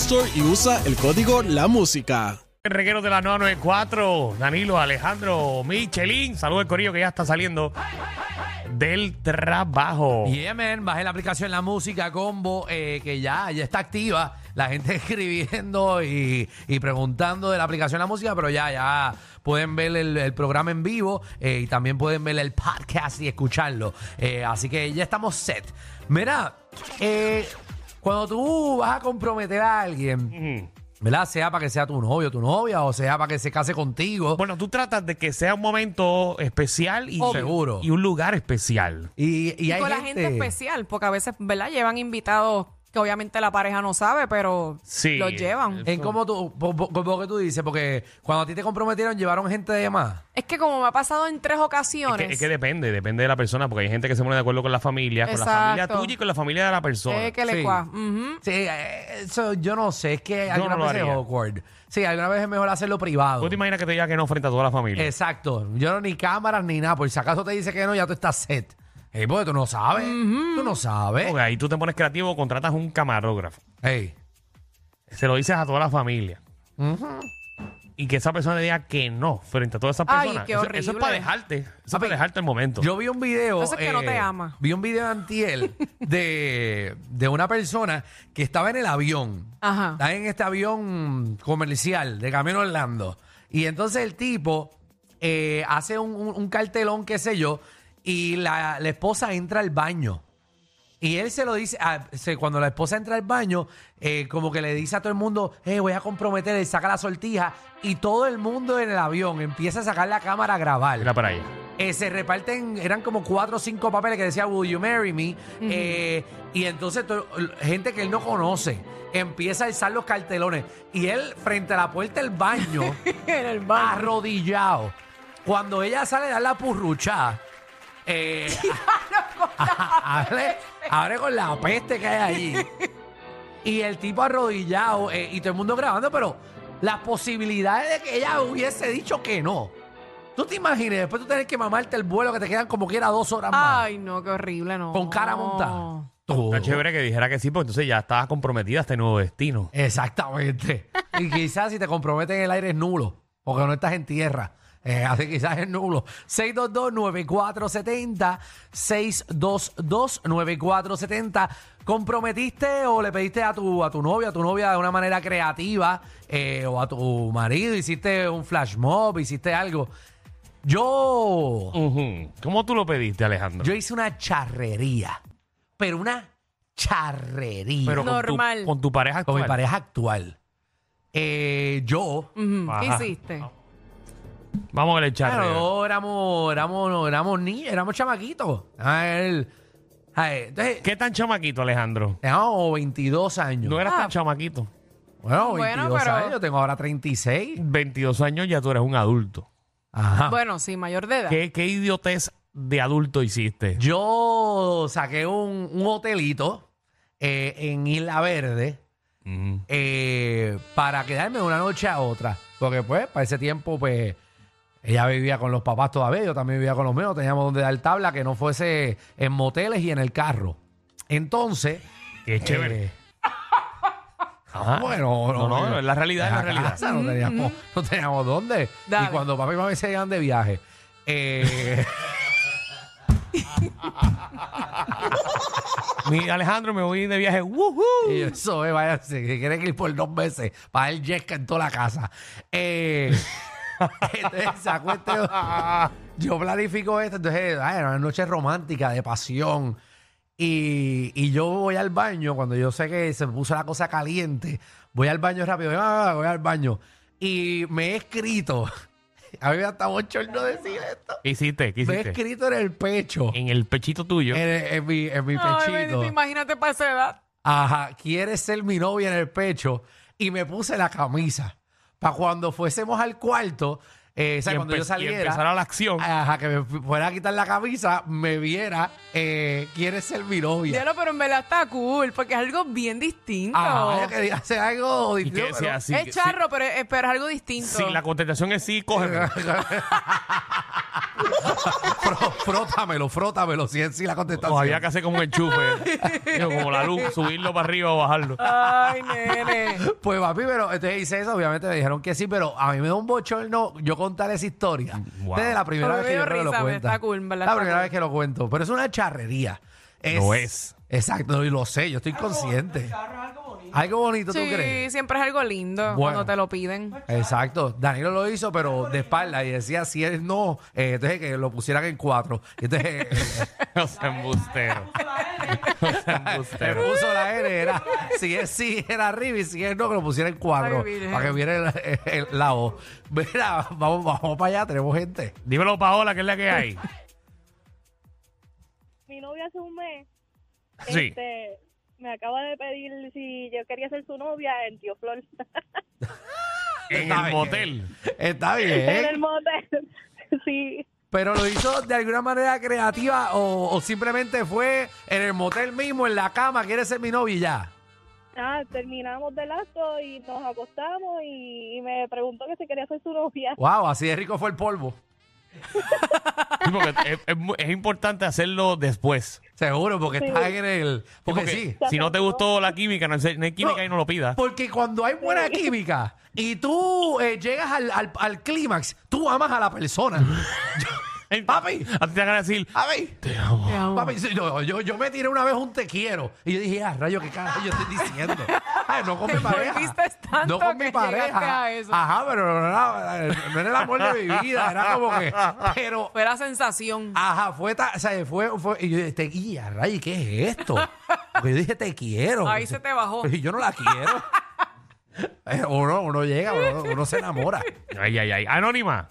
Store y usa el código La Música. El reguero de la 994, Danilo, Alejandro, Michelin. Saludos el corillo que ya está saliendo del trabajo. Yeah, man, bajé la aplicación La Música Combo, eh, que ya, ya está activa. La gente escribiendo y, y preguntando de la aplicación La Música, pero ya, ya pueden ver el, el programa en vivo eh, y también pueden ver el podcast y escucharlo. Eh, así que ya estamos set. Mira, eh, cuando tú vas a comprometer a alguien, ¿verdad? Sea para que sea tu novio, tu novia, o sea para que se case contigo. Bueno, tú tratas de que sea un momento especial y, Seguro. y un lugar especial. y, y Y hay con la gente especial, porque a veces, ¿verdad? Llevan invitados que obviamente la pareja no sabe, pero Sí. los llevan. En cómo tú, po- po- como que tú dices, porque cuando a ti te comprometieron, llevaron gente de más. Es que como me ha pasado en tres Es ocasiones, que, es que depende, depende de la persona, porque hay gente que se pone de acuerdo con la familia, con la familia Exacto. tuya y con la familia de la persona. eh, que le Sí. cua. Ujú. Sí, eh, eso yo no sé, es que alguna no lo vez es haría. awkward. Sí, alguna vez es mejor hacerlo privado. ¿Tú te imaginas que te diga que no frente a toda la familia? Exacto. Yo no ni cámaras ni nada. Por si acaso te dice que no, ya tú estás set. Ey, porque tú no sabes. Tú no sabes. Porque ahí tú te pones creativo, contratas un camarógrafo. Ey. Se lo dices a toda la familia. Y que esa persona le diga que no frente a todas esas Ay, personas. qué eso, eso es horrible. para dejarte. Eso es Papi, para dejarte el momento. Yo vi un video. Eso es que no te ama. Vi un video antiel de, de una persona que estaba en el avión. Ajá. Estaba en este avión comercial de Camino a Orlando. Y entonces el tipo eh, hace un, un- un cartelón, qué sé yo, y la, la esposa entra al baño. Y él se lo dice, ah, se- cuando la esposa entra al baño, eh, como que le dice a todo el mundo, eh, voy a comprometer, él saca la sortija, y todo el mundo en el avión empieza a sacar la cámara a grabar. Mira para allá. Eh, se reparten, eran como cuatro o cinco papeles que decía Will you marry me? Eh, y entonces to- gente que él no conoce empieza a alzar los cartelones y él frente a la puerta del baño, en el baño. arrodillado. Cuando ella sale a dar la purrucha, eh, abre, abre con la peste que hay allí. Y el tipo arrodillado eh, y todo el mundo grabando, pero las posibilidades de que ella hubiese dicho que no. ¿Tú te imaginas? Después tú tener que mamarte el vuelo que te quedan como quiera dos horas más. Ay, no, qué horrible, no. Con cara montada. Tú. Está chévere que dijera que sí, porque entonces ya estabas comprometida a este nuevo destino. Exactamente. y quizás si te comprometen el aire es nulo, porque no estás en tierra. Eh, así quizás es nulo. 622-9470. 622-9470. ¿Comprometiste o le pediste a tu, a tu novia, a tu novia de una manera creativa? eh, o a tu marido, hiciste un flash mob, hiciste algo. Yo. Ujú. ¿Cómo tú lo pediste, Alejandro? Yo hice una charrería. Pero una charrería. Pero con tu, Normal. con tu pareja con actual. mi pareja actual. Eh, yo. Ujú, ¿Qué Ajá. hiciste? Vamos a ver el chat. Claro, éramos, éramos, éramos niños, éramos chamaquitos. A ver, a ver, entonces, ¿Qué tan chamaquito, Alejandro? teníamos 22 años. No eras Ah. tan chamaquito. bueno, Bueno, 22 pero- años, yo tengo ahora 36. 22 años ya tú eres un adulto. Ajá. Bueno, sí, mayor de edad. ¿Qué, qué idiotez de adulto hiciste? Yo saqué un, un hotelito eh, en Isla Verde eh, para quedarme de una noche a otra. Porque pues, para ese tiempo, pues, ella vivía con los papás todavía, yo también vivía con los míos, teníamos donde dar tabla que no fuese en moteles y en el carro. Entonces... Qué chévere. eh, Ajá. bueno, No, no, es la realidad, es la realidad. casa no teníamos, no teníamos dónde. Dale. Y cuando papá y mamá se iban de viaje, eh, Mi Alejandro, me voy de viaje. ¡Woohoo! Y eso, eh, vaya, si quiere ir por dos meses para el yesca en toda la casa. Eh, entonces, yo planifico esto, entonces, ay, era una noche romántica, de pasión. Y, y yo voy al baño, cuando yo sé que se puso la cosa caliente, voy al baño rápido, ah, voy al baño. Y me he escrito, a mí me hasta bochorno decir esto, ¿Qué hiciste? ¿Qué me he escrito en el pecho, en, el pechito tuyo. en mi, en mi Ay, pechito. bendito, imagínate para esa edad. Ajá, quieres ser mi novia en el pecho y me puse la camisa para cuando fuésemos al cuarto, eh, o sea, cuando yo y saliera, empezara la acción. ajá, que me fu- fuera a quitar la camisa, me viera, eh, quieres ser mi novia. Diablo, pero en verdad está cool, porque es algo bien distinto. Ajá, que hace algo y distinto, que pero- sea así. es que- charro, pero, es, pero es algo distinto. Si, si la contestación es sí, cógeme. Fró- frótamelo, frótamelo, si es sí la contestación. O había que hacer como un enchufe. Digo, como la luz, subirlo para arriba o bajarlo. Ay, nene. Pues papi, pero entonces hice eso, obviamente me dijeron que sí, pero a mí me da un bochorno yo contar esa historia. Wow. Desde la primera A mí vez me que yo dio creo que lo cuento. está cool, ¿verdad? La Está primera cool. vez que lo cuento, pero es una charrería. Lo es. Exacto, y lo sé, yo estoy consciente. Algo bonito, ¿tú Sí, crees? siempre es algo lindo Bueno. cuando te lo piden. Exacto. Danilo lo hizo, pero de espalda y decía si él no, eh, entonces que lo pusieran en cuatro. Y Entonces, No sea embustero. No sea él embustero. puso la N, era, si es sí, era arriba y si es no, que lo pusiera en cuatro. Ay, Virgen. para que viera el, el- la O. Mira, vamos, vamos para allá, tenemos gente. Dímelo, Paola, ¿qué es la que hay? mi novia hace un mes Sí. este, me acaba de pedir si yo quería ser su novia en Tío Flor. En el motel. Está en bien. el motel. sí. Pero lo hizo de alguna manera creativa o, o simplemente fue en el motel mismo, en la cama, quiere ser mi novia y ya. Ah, terminamos del acto y nos acostamos y, y me preguntó que si quería ser su novia. Wow, así de rico fue el polvo. Sí, porque es, es mu- es importante hacerlo después. Seguro, porque Sí. está en el. Porque, Porque sí. si no te gustó la química, no hay, no hay química No. y no lo pidas. Porque cuando hay buena química y tú eh, llegas al, al, al clímax, tú amas a la persona. Papi. A ti te van a decir, ver. te amo. Te amo. Papi, sí, no, yo, yo me tiré una vez un te quiero. Y yo dije, ah, rayo, ¿qué carajo yo estoy diciendo? Ay, no con mi pareja. tanto No con mi pareja. llegaste a eso. Ajá, pero no era, no era el amor de mi vida. Era como que. Pero. Fue la sensación. Ajá, fue, ta- o sea, fue, fue, y yo dije, te guía, Ray, ¿qué es esto? Porque yo dije, te quiero. Ahí se te bajó. Y yo no la quiero. Eh, uno, uno llega, uno, uno se enamora. Ay, ay, ay. Anónima.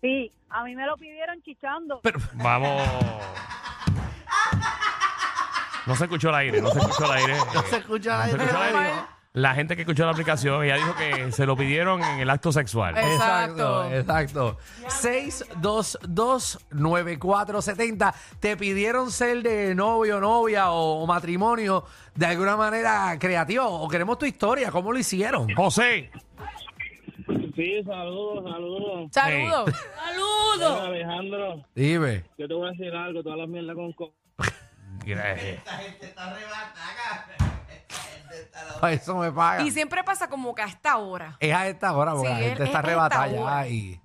Sí, a mí me lo pidieron chichando. Pero, Vamos. No se escuchó el aire, no se escuchó el aire. no se No escuchó el aire. La gente que escuchó la aplicación, ella dijo que se lo pidieron en el acto sexual. Exacto, Exacto. exacto. 6229470. ¿Te pidieron ser de novio, novia o, o matrimonio de alguna manera creativa? ¿O queremos tu historia? ¿Cómo lo hicieron? José. Sí, saludos, saludos. Saludos. ¡Saludos! Alejandro, Dime. yo te voy a decir algo, todas las mierdas con co- Gracias. A Eso me paga. Y siempre pasa como que a esta hora. Es a esta hora, porque Sí, la gente es- está es esta arrebatada ya y,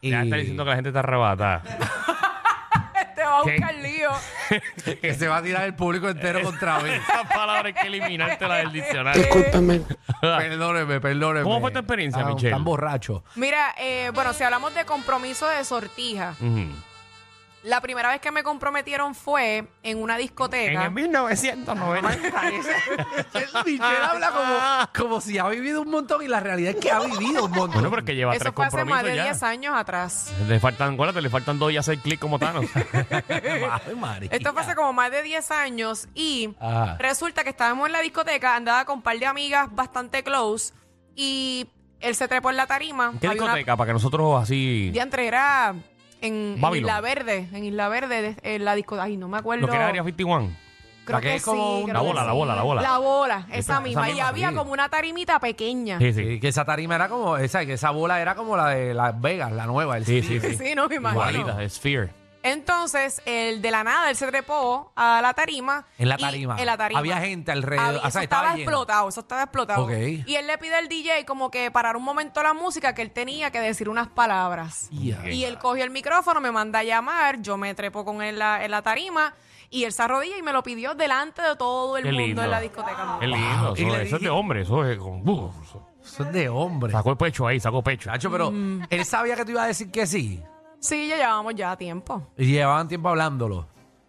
y- Ya está diciendo que la gente está arrebatada. Te va a buscar que se va a tirar el público entero contra mí. Esa palabra hay que eliminártela del diccionario. perdóneme, perdóneme. ¿Cómo fue tu experiencia, Tan- Michelle? Tan borracho. Mira, eh, bueno, si hablamos de compromiso de sortija, Ujú. La primera vez que me comprometieron fue en una En discoteca. el 1990. Michelle habla como, como si ha vivido un montón y la realidad es que ha vivido un montón. Bueno, porque lleva Eso tres fue hace más de ya. 10 años atrás. Le faltan, acuérdate, le faltan dos y hacer clic como Thanos. Ay, marica. Esto fue hace como más de 10 años y Ajá. resulta que estábamos en la discoteca, andaba con un par de amigas bastante close y él se trepó en la tarima. ¿Qué Había una- discoteca? Para que nosotros así... Diantre, era en, en Babylon. Isla Verde, en Isla Verde, de- en la discoteca. Ay, no me acuerdo. Lo que era Area 51. Creo La que que, es como sí. una- La que bola, la sí. bola, la bola. La bola, esa, esa misma. y misma, había sí. como una tarimita pequeña. Sí, sí. Sí, que esa tarima era como, esa, que esa bola era como la de Las Vegas, la nueva. El Sí, sí, sí. Sí, no me imagino. Igualita, Sphere. Entonces, el de la nada, él se trepó a la tarima. En la y- tarima. En la tarima. Había gente alrededor. Había- o sea, eso estaba estaba lleno. explotado, eso estaba explotado. Ok. Y él le pide al DJ como que parar un momento la música que él tenía que decir unas palabras. Ya. Y él cogió el micrófono, me manda a llamar, yo me trepo con él en la, en la tarima Y él se arrodilla y me lo pidió delante de todo el Qué mundo lindo. en la discoteca. Qué lindo. Y Eso, le eso es dije- de hombre. Eso es con. uh, Eso es de hombre. sacó el pecho ahí, sacó pecho. Chacho, pero él sabía que tú ibas a decir que sí. Sí, ya llevamos ya tiempo. Y llevaban tiempo hablándolo.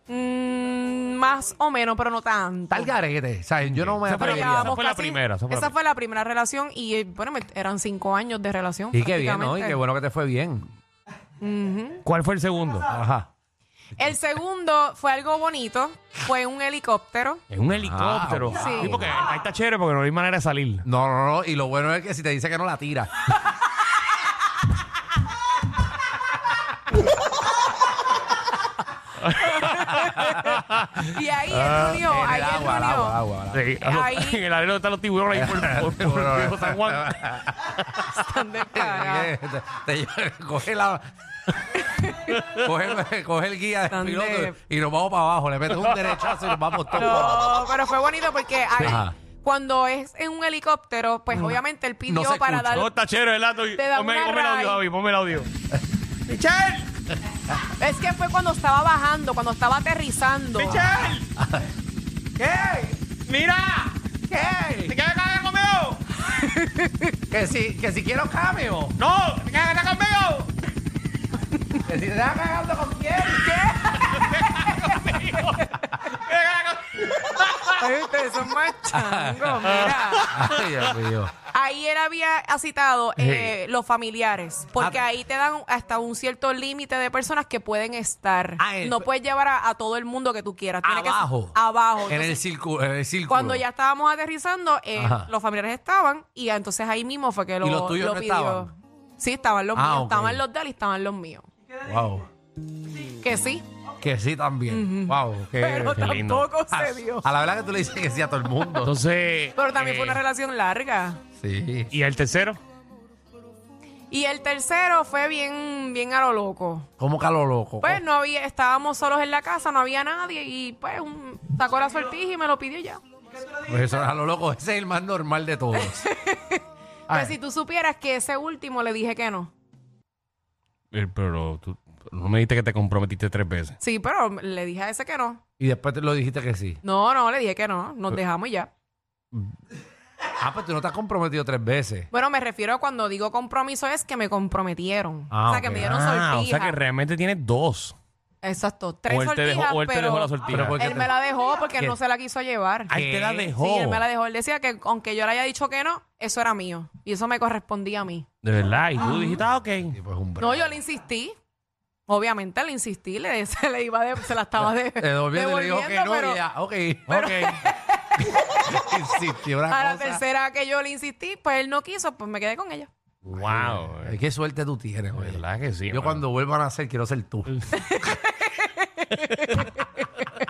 Mm, más o menos, pero no tanto. Tal garete. O sea, yo no me Esa fue la- atrevería. esa Llevábamos fue la primera, esa fue la esa primera relación y eh, bueno, me- eran cinco años de relación. Y qué bien, ¿no? Y prácticamente. qué bueno que te fue bien. ¿Cuál fue el segundo? Ajá. El segundo fue algo bonito, fue un helicóptero. En un helicóptero. Ah, Sí. porque ahí está chévere porque no hay manera de salir. No, no, no. Y lo bueno es que si te dice que no la tira. Y ahí él unió, en ahí el él agua, al unió. agua, al agua. al agua. Sí, a los- Ahí- en el donde están los tiburones ahí por, por, por- por Viejo San Juan. Están descarados. te, te lleva- coge la. coge, coge el guía del Tan piloto de- y nos vamos para abajo. Le metes un derechazo y nos vamos todos para abajo. No, pero fue bonito porque ahí, Ajá. cuando es en un helicóptero, pues obviamente él pidió se para escucha. dar. No, está chévere el dato. y- Te da Ponme, una ponme el audio. Javi, ponme el audio. ¡Michelle! Es que fue cuando estaba bajando, cuando estaba aterrizando. ¡Michelle! ¿Qué? ¡Mira! ¿Qué? ¿Te quieres cagar conmigo? Que si, que si quiero cambio. ¡No! ¿Te quieres cagar conmigo? Que si te estás cagando con quién. ¿Quieres cagar conmigo? Ay, ustedes son más changos, mira. Ay, Dios mío. Ahí él había citado eh, los familiares, porque Ah. ahí te dan hasta un cierto límite de personas que pueden estar. Ah, el- no puedes llevar a, a todo el mundo que tú quieras. Tiene que ser- Abajo. abajo. En el círculo. En el círculo. cuando ya estábamos aterrizando, eh, Ajá. los familiares estaban y entonces ahí mismo fue que lo, ¿Y los tuyos lo no pidió. estaban? Sí, estaban los Ah, míos. ok. Estaban los de él y estaban los míos. Wow. Que sí, Que sí también. Wow. Pero qué lindo. tampoco se dio. a la verdad que tú le dices que sí a todo el mundo. Entonces. Pero también eh, fue una relación larga. Sí. ¿Y el tercero? Y el tercero fue bien, bien a lo loco. ¿Cómo calo loco? Pues no había, estábamos solos en la casa, no había nadie y pues un, sacó la sortija y me lo pidió ya. Pues eso es a lo loco. Ese es el más normal de todos. Ay. Pues si tú supieras que ese último le dije que no. Eh, Pero tú no me dijiste que te comprometiste tres veces. Sí, pero le dije a ese que no. Y después te lo dijiste que sí. No, no, le dije que no. Nos dejamos y ya. Ah, pues tú no te has comprometido tres veces. Bueno, me refiero a cuando digo compromiso es que me comprometieron. Ah, o sea, que ok. me dieron Ah, o sea que realmente tienes dos. Exacto, tres O él te dejó- o él te pero dejó la sortija. Pero ¿por qué él te- me la dejó porque él ¿Qué? no se la quiso llevar. Ay, te la dejó. Sí, él me la dejó. Él decía que aunque yo le haya dicho que no, eso era mío. Y eso me correspondía a mí. De verdad. Y tú dijiste, ah, ok. Sí, pues un No, yo le insistí. Obviamente le insistí, le, se, le iba de- se la estaba de, Te devolviendo y le dijo que no. pero y ya, ok. Ok. Insistió una a la cosa. tercera que yo le insistí, pues él no quiso, pues me quedé con ella. wow. Ay, qué suerte tú tienes, güey. verdad que sí. Yo mano. cuando vuelvan a nacer quiero ser tú.